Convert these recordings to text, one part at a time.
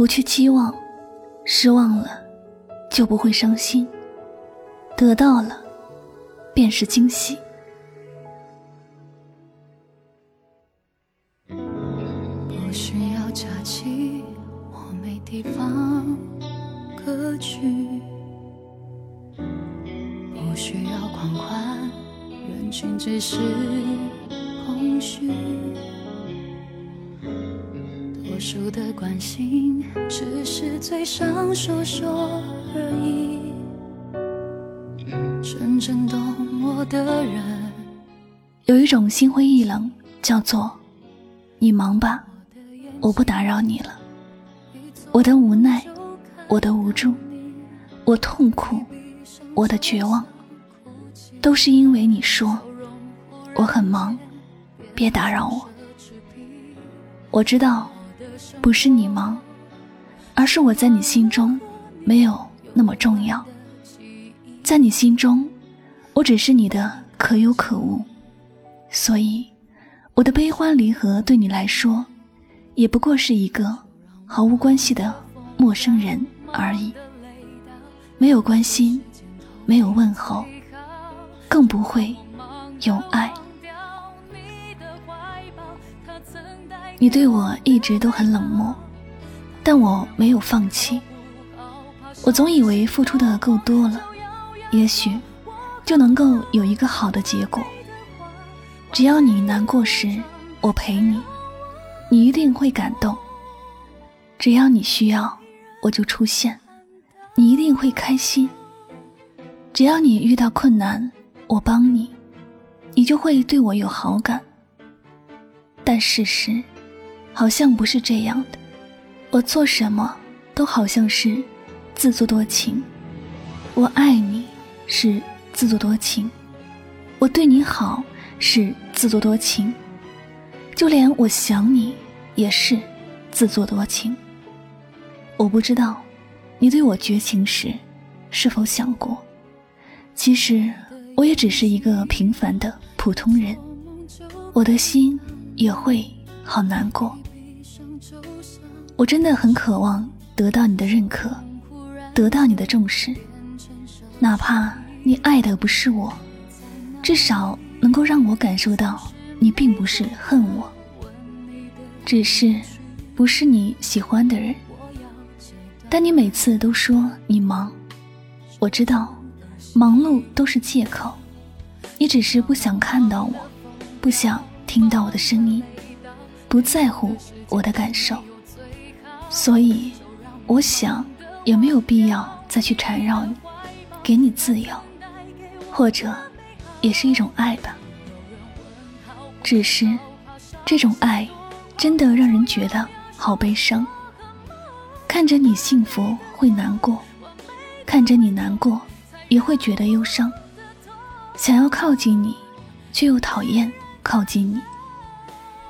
不去期望，失望了就不会伤心，得到了便是惊喜。不需要假期，我没地方可去；不需要狂欢，人群只是空虚。数的关心只是嘴上说说而已，真正懂我的人，有一种心灰意冷，叫做你忙吧，我不打扰你了。我的无奈，我的无助，我痛苦，我的绝望，都是因为你说我很忙，别打扰我。我知道。不是你忙，而是我在你心中没有那么重要。在你心中，我只是你的可有可无，所以我的悲欢离合对你来说，也不过是一个毫无关系的陌生人而已。没有关心，没有问候，更不会有爱。你对我一直都很冷漠，但我没有放弃。我总以为付出的够多了，也许就能够有一个好的结果。只要你难过时，我陪你，你一定会感动。只要你需要，我就出现，你一定会开心。只要你遇到困难，我帮你，你就会对我有好感。但事实。好像不是这样的，我做什么都好像是自作多情。我爱你是自作多情，我对你好是自作多情，就连我想你也是自作多情。我不知道你对我绝情时是否想过，其实我也只是一个平凡的普通人，我的心也会好难过。我真的很渴望得到你的认可，得到你的重视，哪怕你爱的不是我，至少能够让我感受到你并不是恨我，只是不是你喜欢的人。但你每次都说你忙，我知道，忙碌都是借口，你只是不想看到我，不想听到我的声音，不在乎我的感受。所以，我想也没有必要再去缠绕你，给你自由，或者也是一种爱吧。只是，这种爱真的让人觉得好悲伤。看着你幸福会难过，看着你难过也会觉得忧伤。想要靠近你，却又讨厌靠近你，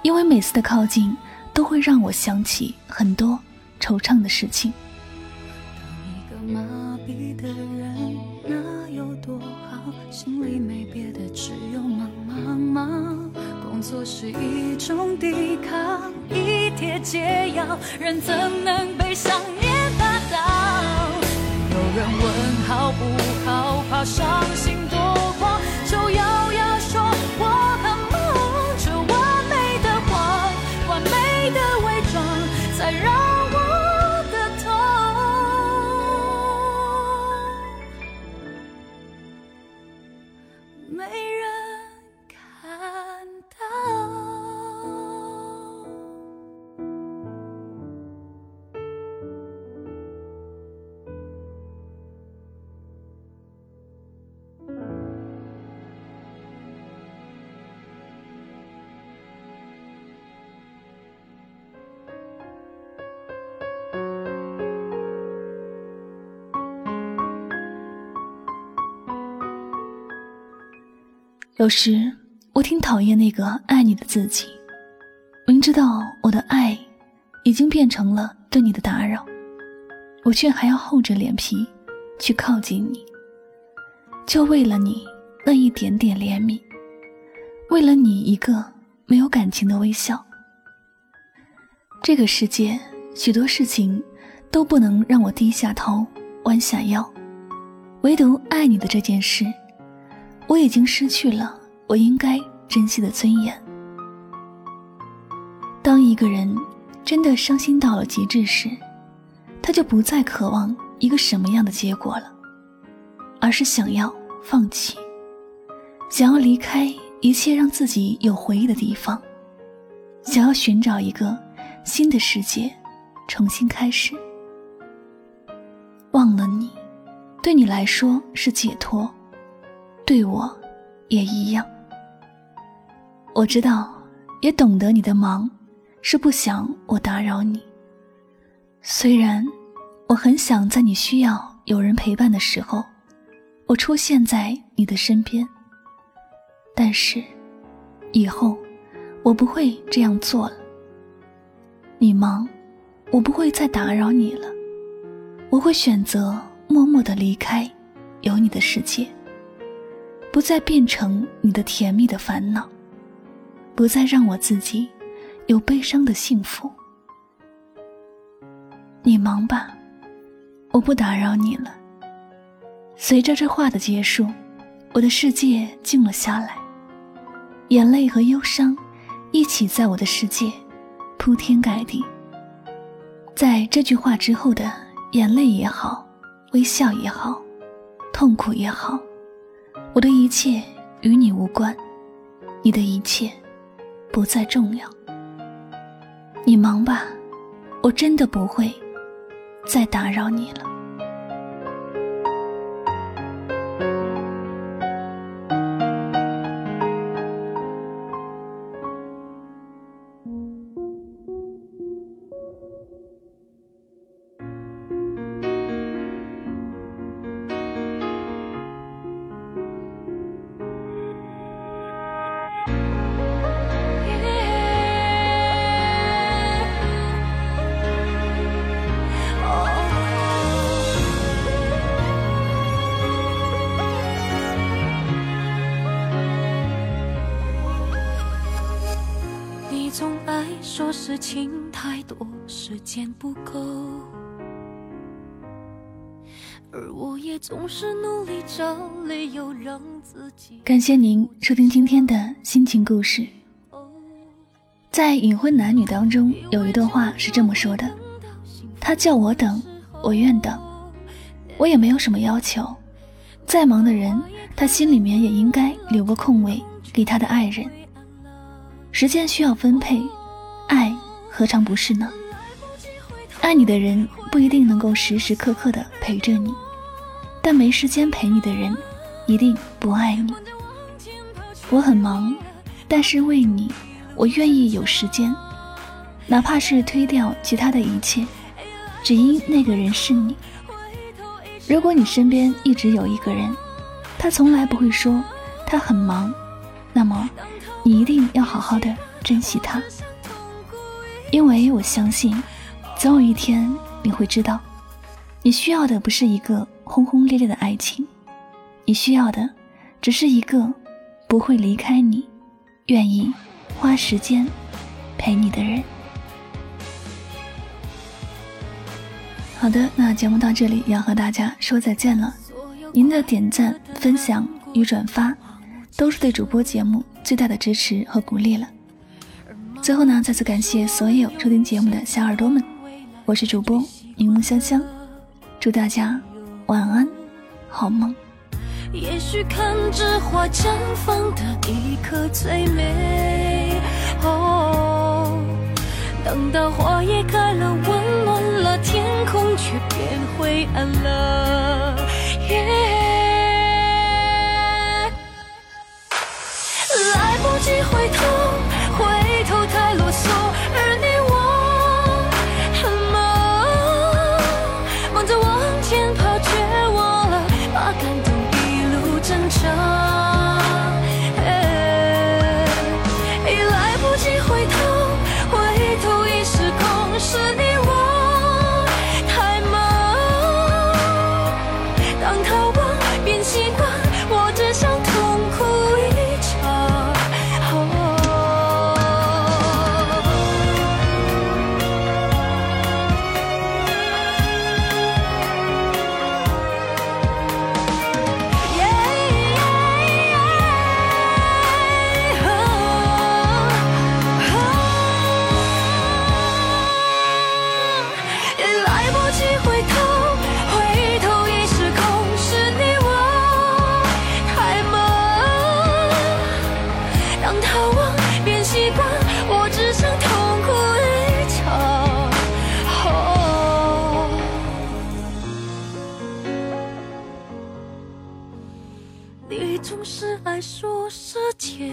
因为每次的靠近都会让我想起很多。惆怅的事情。当一个麻痹的人，那有多好？心里没别的，只有忙忙忙。工作是一种抵抗，一帖解药，人怎能被想念打倒？有人问好不好，怕伤有时我挺讨厌那个爱你的自己，明知道我的爱已经变成了对你的打扰，我却还要厚着脸皮去靠近你，就为了你那一点点怜悯，为了你一个没有感情的微笑。这个世界许多事情都不能让我低下头、弯下腰，唯独爱你的这件事，我已经失去了我应该珍惜的尊严。当一个人真的伤心到了极致时，他就不再渴望一个什么样的结果了，而是想要放弃，想要离开一切让自己有回忆的地方，想要寻找一个新的世界，重新开始。忘了你，对你来说是解脱，对我也一样。我知道，也懂得你的忙，是不想我打扰你。虽然我很想在你需要有人陪伴的时候，我出现在你的身边，但是以后我不会这样做了。你忙，我不会再打扰你了。我会选择默默的离开有你的世界，不再变成你的甜蜜的烦恼，不再让我自己有悲伤的幸福。你忙吧，我不打扰你了。随着这话的结束，我的世界静了下来，眼泪和忧伤一起在我的世界铺天盖地。在这句话之后的。眼泪也好，微笑也好，痛苦也好，我的一切与你无关，你的一切不再重要。你忙吧，我真的不会再打扰你了。事情太多，时间不够，而我也总是努力找理由让自己。感谢您收听今天的心情故事。在隐婚男女当中，有一段话是这么说的：“他叫我等，我愿等，我也没有什么要求。再忙的人，他心里面也应该留个空位给他的爱人。时间需要分配。”爱何尝不是呢？爱你的人不一定能够时时刻刻的陪着你，但没时间陪你的人，一定不爱你。我很忙，但是为你，我愿意有时间，哪怕是推掉其他的一切，只因那个人是你。如果你身边一直有一个人，他从来不会说他很忙，那么你一定要好好的珍惜他。因为我相信，总有一天你会知道，你需要的不是一个轰轰烈烈的爱情，你需要的只是一个不会离开你、愿意花时间陪你的人。好的，那节目到这里要和大家说再见了。您的点赞、分享与转发，都是对主播节目最大的支持和鼓励了。最后呢，再次感谢所有收听节目的小耳朵们，我是主播柠檬香香，祝大家晚安，好梦。也许看着花绽放的一刻最美，哦，等到花也开了，温暖了天空，却变灰暗了。爱说时间。